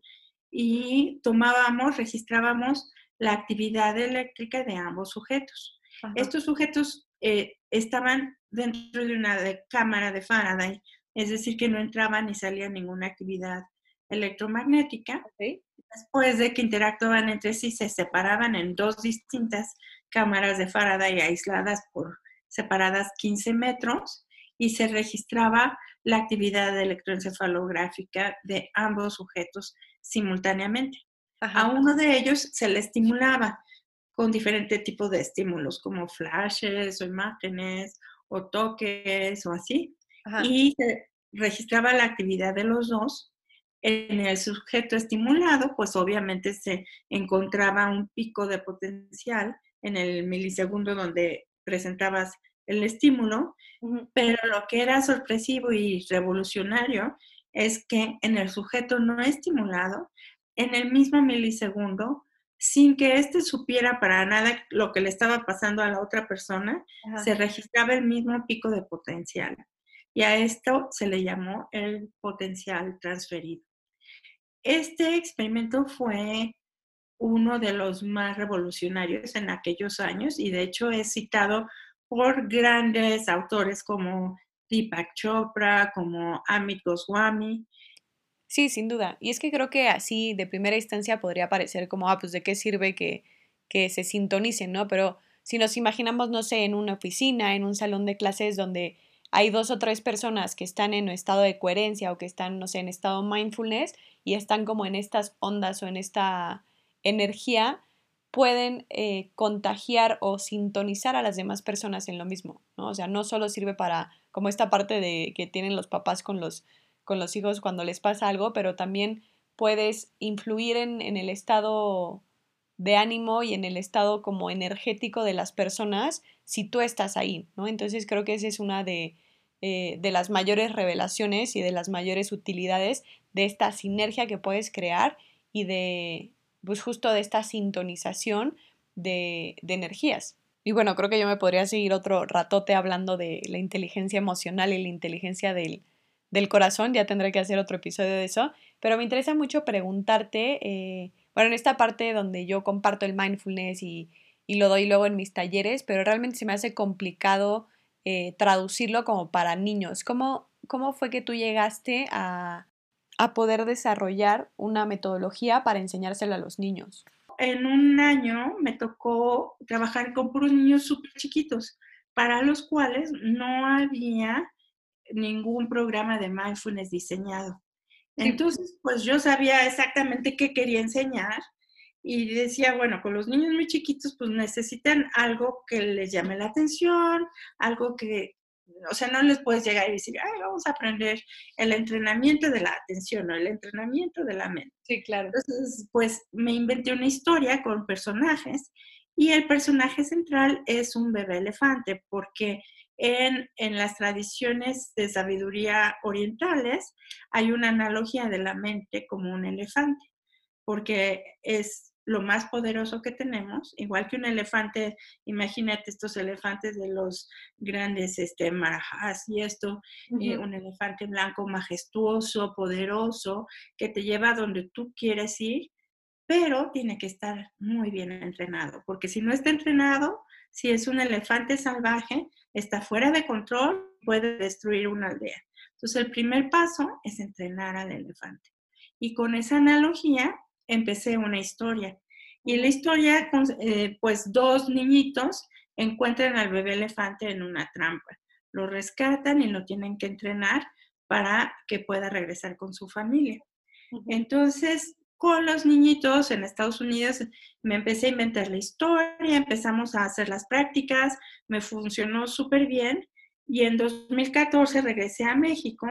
y tomábamos, registrábamos la actividad eléctrica de ambos sujetos. Estos sujetos eh, estaban dentro de una cámara de Faraday, es decir, que no entraban ni salía ninguna actividad electromagnética. Después de que interactuaban entre sí, se separaban en dos distintas cámaras de Faraday aisladas por separadas 15 metros y se registraba la actividad electroencefalográfica de ambos sujetos simultáneamente. A uno de ellos se le estimulaba con diferentes tipos de estímulos, como flashes o imágenes o toques o así. Y se registraba la actividad de los dos. En el sujeto estimulado, pues obviamente se encontraba un pico de potencial en el milisegundo donde presentabas el estímulo, pero lo que era sorpresivo y revolucionario es que en el sujeto no estimulado en el mismo milisegundo, sin que éste supiera para nada lo que le estaba pasando a la otra persona, se registraba el mismo pico de potencial. Y a esto se le llamó el potencial transferido. Este experimento fue uno de los más revolucionarios en aquellos años y de hecho es citado por grandes autores como Deepak Chopra, como Amit Goswami, Sí, sin duda. Y es que creo que así de primera instancia podría parecer como, ah, pues de qué sirve que, que se sintonicen, ¿no? Pero si nos imaginamos, no sé, en una oficina, en un salón de clases donde hay dos o tres personas que están en estado de coherencia o que están, no sé, en estado mindfulness y están como en estas ondas o en esta energía, pueden eh, contagiar o sintonizar a las demás personas en lo mismo, ¿no? O sea, no solo sirve para como esta parte de que tienen los papás con los con los hijos cuando les pasa algo, pero también puedes influir en, el estado de ánimo y en el estado como energético de las personas si tú estás ahí, ¿no? Entonces creo que esa es una de, eh, de las mayores revelaciones y de las mayores utilidades de esta sinergia que puedes crear y de, pues justo de esta sintonización de, de energías. Y bueno, creo que yo me podría seguir otro ratote hablando de la inteligencia emocional y la inteligencia del, del corazón, ya tendré que hacer otro episodio de eso, pero me interesa mucho preguntarte, eh, bueno, en esta parte donde yo comparto el mindfulness y, y lo doy luego en mis talleres, pero realmente se me hace complicado eh, traducirlo como para niños. ¿Cómo, ¿Cómo fue que tú llegaste a, a poder desarrollar una metodología para enseñárselo a los niños? En un año me tocó trabajar con puros niños súper chiquitos, para los cuales no había ningún programa de mindfulness diseñado. Entonces, pues yo sabía exactamente qué quería enseñar y decía, bueno, con los niños muy chiquitos, pues necesitan algo que les llame la atención, algo que, o sea, no les puedes llegar y decir, ay, vamos a aprender el entrenamiento de la atención o el entrenamiento de la mente. Sí, claro. Entonces, pues me inventé una historia con personajes y el personaje central es un bebé elefante, porque en, en, las tradiciones de sabiduría orientales hay una analogía de la mente como un elefante, porque es lo más poderoso que tenemos, igual que un elefante, imagínate estos elefantes de los grandes este, marajas y esto, eh, un elefante blanco majestuoso, poderoso, que te lleva a donde tú quieres ir, pero tiene que estar muy bien entrenado, porque si no está entrenado, si es un elefante salvaje, está fuera de control, puede destruir una aldea. Entonces, el primer paso es entrenar al elefante. Y con esa analogía, empecé una historia. Y en la historia, eh, pues dos niñitos encuentran al bebé elefante en una trampa. Lo rescatan y lo tienen que entrenar para que pueda regresar con su familia. Entonces, con los niñitos en Estados Unidos me empecé a inventar la historia, empezamos a hacer las prácticas, me funcionó súper bien y en 2014 regresé a México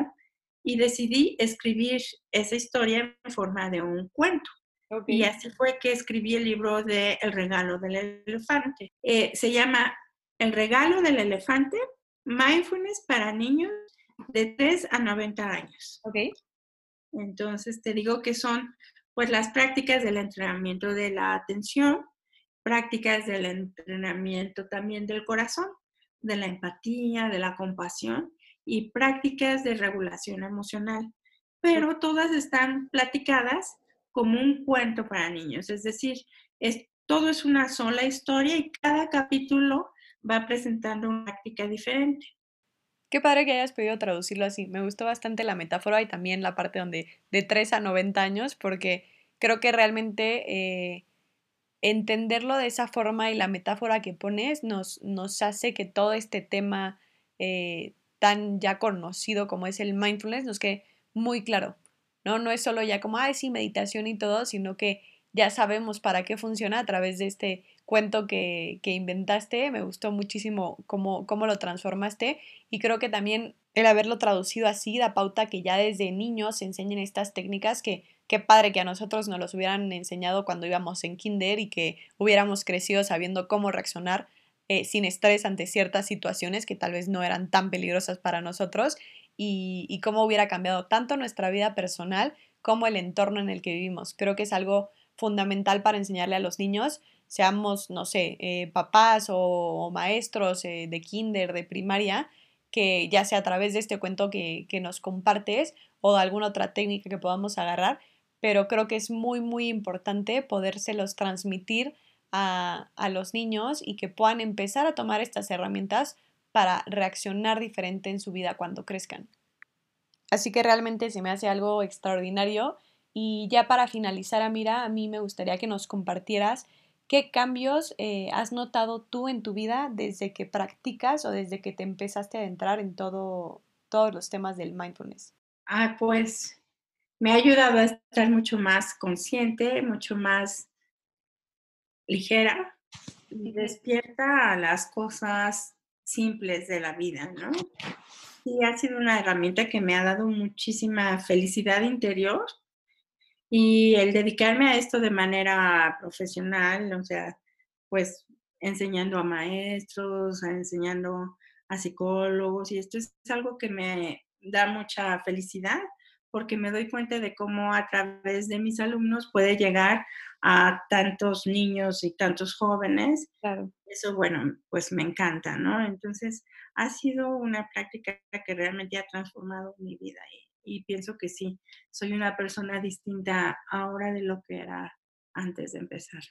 y decidí escribir esa historia en forma de un cuento. Y así fue que escribí el libro de El regalo del elefante. Eh, se llama El regalo del elefante, Mindfulness para niños de 3 a 90 años. Ok. Entonces te digo que son pues las prácticas del entrenamiento de la atención, prácticas del entrenamiento también del corazón, de la empatía, de la compasión y prácticas de regulación emocional. Pero todas están platicadas como un cuento para niños, es decir, es, todo es una sola historia y cada capítulo va presentando una práctica diferente. Qué padre que hayas podido traducirlo así. Me gustó bastante la metáfora y también la parte donde de 3 a 90 años, porque creo que realmente eh, entenderlo de esa forma y la metáfora que pones nos, hace que todo este tema eh, tan ya conocido como es el mindfulness nos quede muy claro. ¿no? No es solo ya como, ay, sí, meditación y todo, sino que ya sabemos para qué funciona a través de este cuento que, que inventaste. Me gustó muchísimo cómo, cómo lo transformaste y creo que también el haberlo traducido así da pauta que ya desde niños se enseñen estas técnicas que qué padre que a nosotros nos los hubieran enseñado cuando íbamos en kinder y que hubiéramos crecido sabiendo cómo reaccionar eh, sin estrés ante ciertas situaciones que tal vez no eran tan peligrosas para nosotros y, cómo hubiera cambiado tanto nuestra vida personal como el entorno en el que vivimos. Creo que es algo fundamental para enseñarle a los niños, seamos, no sé, eh, papás o, maestros eh, de kinder, de primaria, que ya sea a través de este cuento que, que nos compartes o de alguna otra técnica que podamos agarrar, pero creo que es muy, muy importante podérselos transmitir a, a los niños y que puedan empezar a tomar estas herramientas para reaccionar diferente en su vida cuando crezcan. Así que realmente se me hace algo extraordinario. Y ya para finalizar, Amira, a mí me gustaría que nos compartieras qué cambios eh, has notado tú en tu vida desde que practicas o desde que te empezaste a entrar en todo, todos los temas del mindfulness. Ah, pues me ha ayudado a estar mucho más consciente, mucho más ligera y despierta a las cosas simples de la vida, ¿no? Sí, ha sido una herramienta que me ha dado muchísima felicidad interior y el dedicarme a esto de manera profesional, o sea, pues enseñando a maestros, enseñando a psicólogos y esto es algo que me da mucha felicidad porque me doy cuenta de cómo a través de mis alumnos puede llegar a tantos niños y tantos jóvenes. Claro. Eso, bueno, pues me encanta, ¿no? Entonces, ha sido una práctica que realmente ha transformado mi vida y, y pienso que sí, soy una persona distinta ahora de lo que era antes de empezar.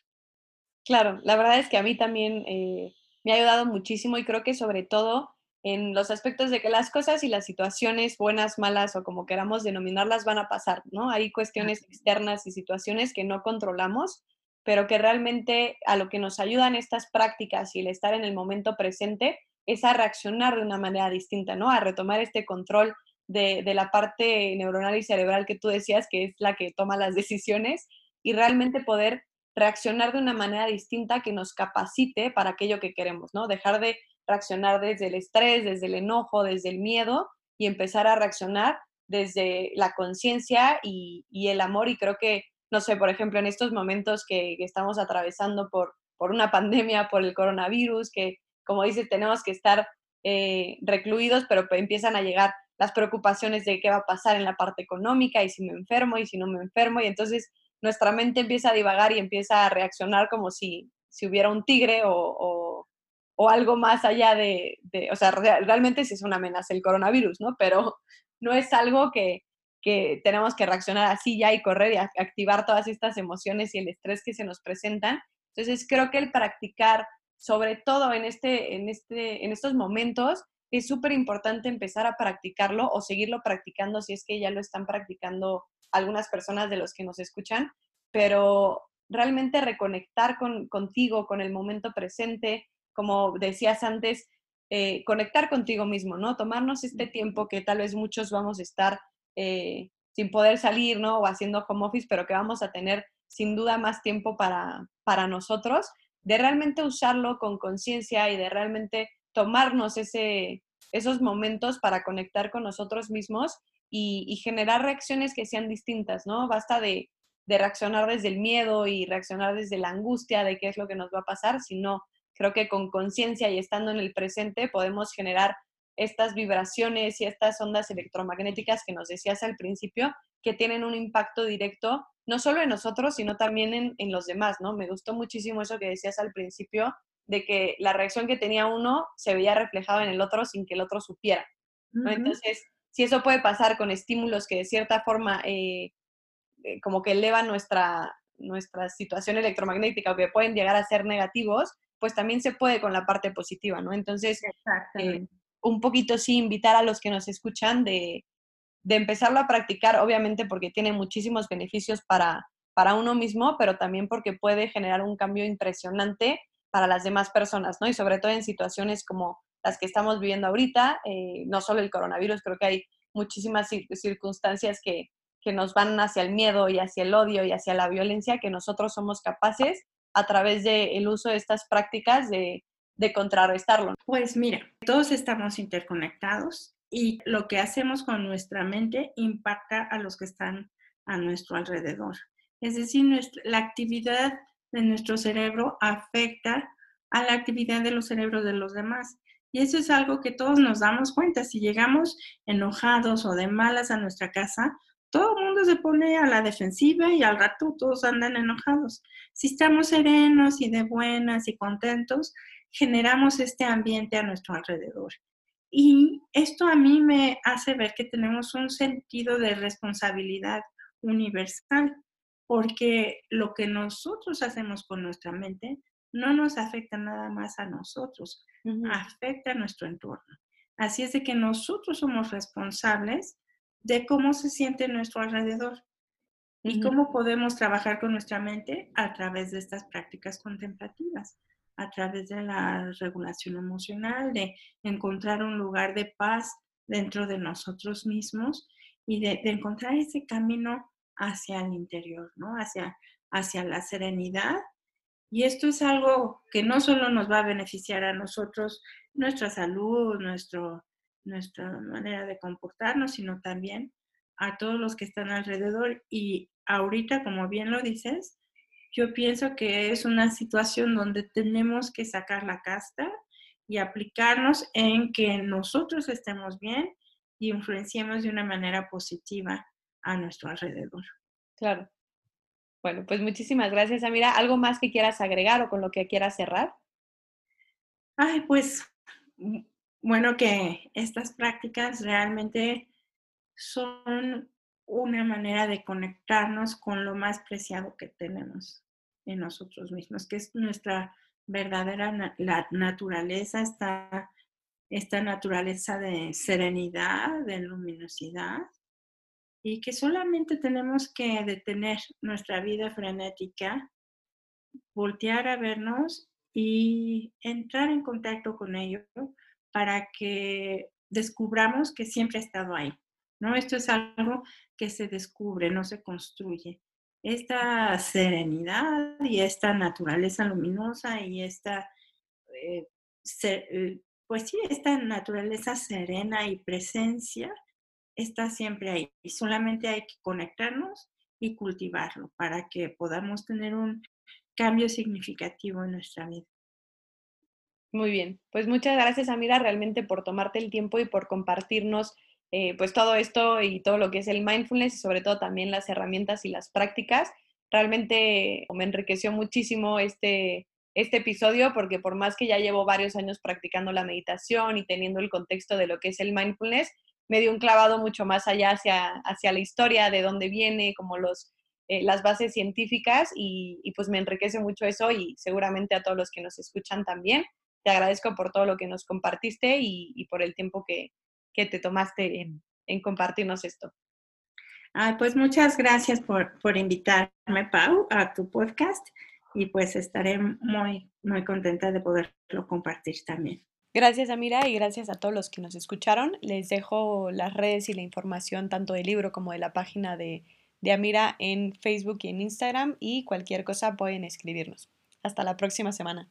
Claro, la verdad es que a mí también eh, me ha ayudado muchísimo y creo que sobre todo en los aspectos de que las cosas y las situaciones buenas, malas o como queramos denominarlas van a pasar, ¿no? Hay cuestiones externas y situaciones que no controlamos, pero que realmente a lo que nos ayudan estas prácticas y el estar en el momento presente es a reaccionar de una manera distinta, ¿no? A retomar este control de, de la parte neuronal y cerebral que tú decías, que es la que toma las decisiones, y realmente poder reaccionar de una manera distinta que nos capacite para aquello que queremos, ¿no? Dejar de reaccionar desde el estrés, desde el enojo, desde el miedo y empezar a reaccionar desde la conciencia y, el amor. Y creo que, no sé, por ejemplo, en estos momentos que, estamos atravesando por, por una pandemia, por el coronavirus, que como dices, tenemos que estar eh, recluidos, pero empiezan a llegar las preocupaciones de qué va a pasar en la parte económica y si me enfermo y si no me enfermo. Y entonces nuestra mente empieza a divagar y empieza a reaccionar como si, si hubiera un tigre o, o, algo más allá de, de, o sea, realmente sí es una amenaza el coronavirus, ¿no? Pero no es algo que, que tenemos que reaccionar así ya y correr y activar todas estas emociones y el estrés que se nos presentan. Entonces creo que el practicar, sobre todo en, este, en, este, en estos momentos, es súper importante empezar a practicarlo o seguirlo practicando si es que ya lo están practicando algunas personas de los que nos escuchan, pero realmente reconectar con, contigo, con el momento presente, como decías antes, eh, conectar contigo mismo, ¿no? Tomarnos este tiempo que tal vez muchos vamos a estar eh, sin poder salir, ¿no? O haciendo home office, pero que vamos a tener sin duda más tiempo para, para nosotros, de realmente usarlo con conciencia y de realmente tomarnos ese, esos momentos para conectar con nosotros mismos y, generar reacciones que sean distintas, ¿no? Basta de, reaccionar desde el miedo y reaccionar desde la angustia de qué es lo que nos va a pasar, sino creo que con conciencia y estando en el presente podemos generar estas vibraciones y estas ondas electromagnéticas que nos decías al principio, que tienen un impacto directo no solo en nosotros, sino también en, en los demás, ¿no? Me gustó muchísimo eso que decías al principio de que la reacción que tenía uno se veía reflejada en el otro sin que el otro supiera. Entonces, si eso puede pasar con estímulos que de cierta forma eh, eh, como que elevan nuestra, nuestra situación electromagnética o que pueden llegar a ser negativos, pues también se puede con la parte positiva, ¿no? Entonces, eh, un poquito sí invitar a los que nos escuchan de, de empezarlo a practicar, obviamente porque tiene muchísimos beneficios para, para uno mismo, pero también porque puede generar un cambio impresionante para las demás personas, ¿no? Y sobre todo en situaciones como las que estamos viviendo ahorita, eh, no solo el coronavirus, creo que hay muchísimas circunstancias que, que nos van hacia el miedo y hacia el odio y hacia la violencia que nosotros somos capaces a través del uso de estas prácticas de, de contrarrestarlo. Pues mira, todos estamos interconectados y lo que hacemos con nuestra mente impacta a los que están a nuestro alrededor. Es decir, nuestra, la actividad de nuestro cerebro afecta a la actividad de los cerebros de los demás. Y eso es algo que todos nos damos cuenta. Si llegamos enojados o de malas a nuestra casa, todo el mundo se pone a la defensiva y al rato todos andan enojados. Si estamos serenos y de buenas y contentos, generamos este ambiente a nuestro alrededor. Y esto a mí me hace ver que tenemos un sentido de responsabilidad universal porque lo que nosotros hacemos con nuestra mente no nos afecta nada más a nosotros, afecta a nuestro entorno. Así es de que nosotros somos responsables de cómo se siente nuestro alrededor y cómo podemos trabajar con nuestra mente a través de estas prácticas contemplativas, a través de la regulación emocional, de encontrar un lugar de paz dentro de nosotros mismos y de encontrar ese camino hacia el interior, ¿no? Hacia, hacia la serenidad. Y esto es algo que no solo nos va a beneficiar a nosotros, nuestra salud, nuestro, nuestra manera de comportarnos, sino también a todos los que están alrededor. Y ahorita, como bien lo dices, yo pienso que es una situación donde tenemos que sacar la casta y aplicarnos en que nosotros estemos bien y influenciemos de una manera positiva a nuestro alrededor. Claro. Bueno, pues muchísimas gracias, Amira. ¿Algo más que quieras agregar o con lo que quieras cerrar? Ay, pues bueno, que estas prácticas realmente son una manera de conectarnos con lo más preciado que tenemos. en nosotros mismos, que es nuestra verdadera la naturaleza, esta, esta naturaleza de serenidad, de luminosidad, y que solamente tenemos que detener nuestra vida frenética, voltear a vernos y entrar en contacto con ello para que descubramos que siempre ha estado ahí. ¿no? Esto es algo que se descubre, no se construye. Esta serenidad y esta naturaleza luminosa y esta, eh, eh, pues sí, esta naturaleza serena y presencia está siempre ahí. Y solamente hay que conectarnos y cultivarlo para que podamos tener un cambio significativo en nuestra vida. Muy bien, pues muchas gracias Amira realmente por tomarte el tiempo y por compartirnos eh, pues todo esto y todo lo que es el mindfulness y sobre todo también las herramientas y las prácticas. Realmente me enriqueció muchísimo este, este episodio porque por más que ya llevo varios años practicando la meditación y teniendo el contexto de lo que es el mindfulness, me dio un clavado mucho más allá hacia, hacia la historia, de dónde viene, como los, eh, las bases científicas y, pues me enriquece mucho eso y seguramente a todos los que nos escuchan también. Te agradezco por todo lo que nos compartiste y por el tiempo que, que te tomaste en, compartirnos esto. pues muchas gracias por, por invitarme, Pau, a tu podcast y pues estaré muy, muy contenta de poderlo compartir también. Gracias, Amira, y gracias a todos los que nos escucharon. Les dejo las redes y la información tanto del libro como de la página de, de Amira en Facebook y en Instagram y cualquier cosa pueden escribirnos. Hasta la próxima semana.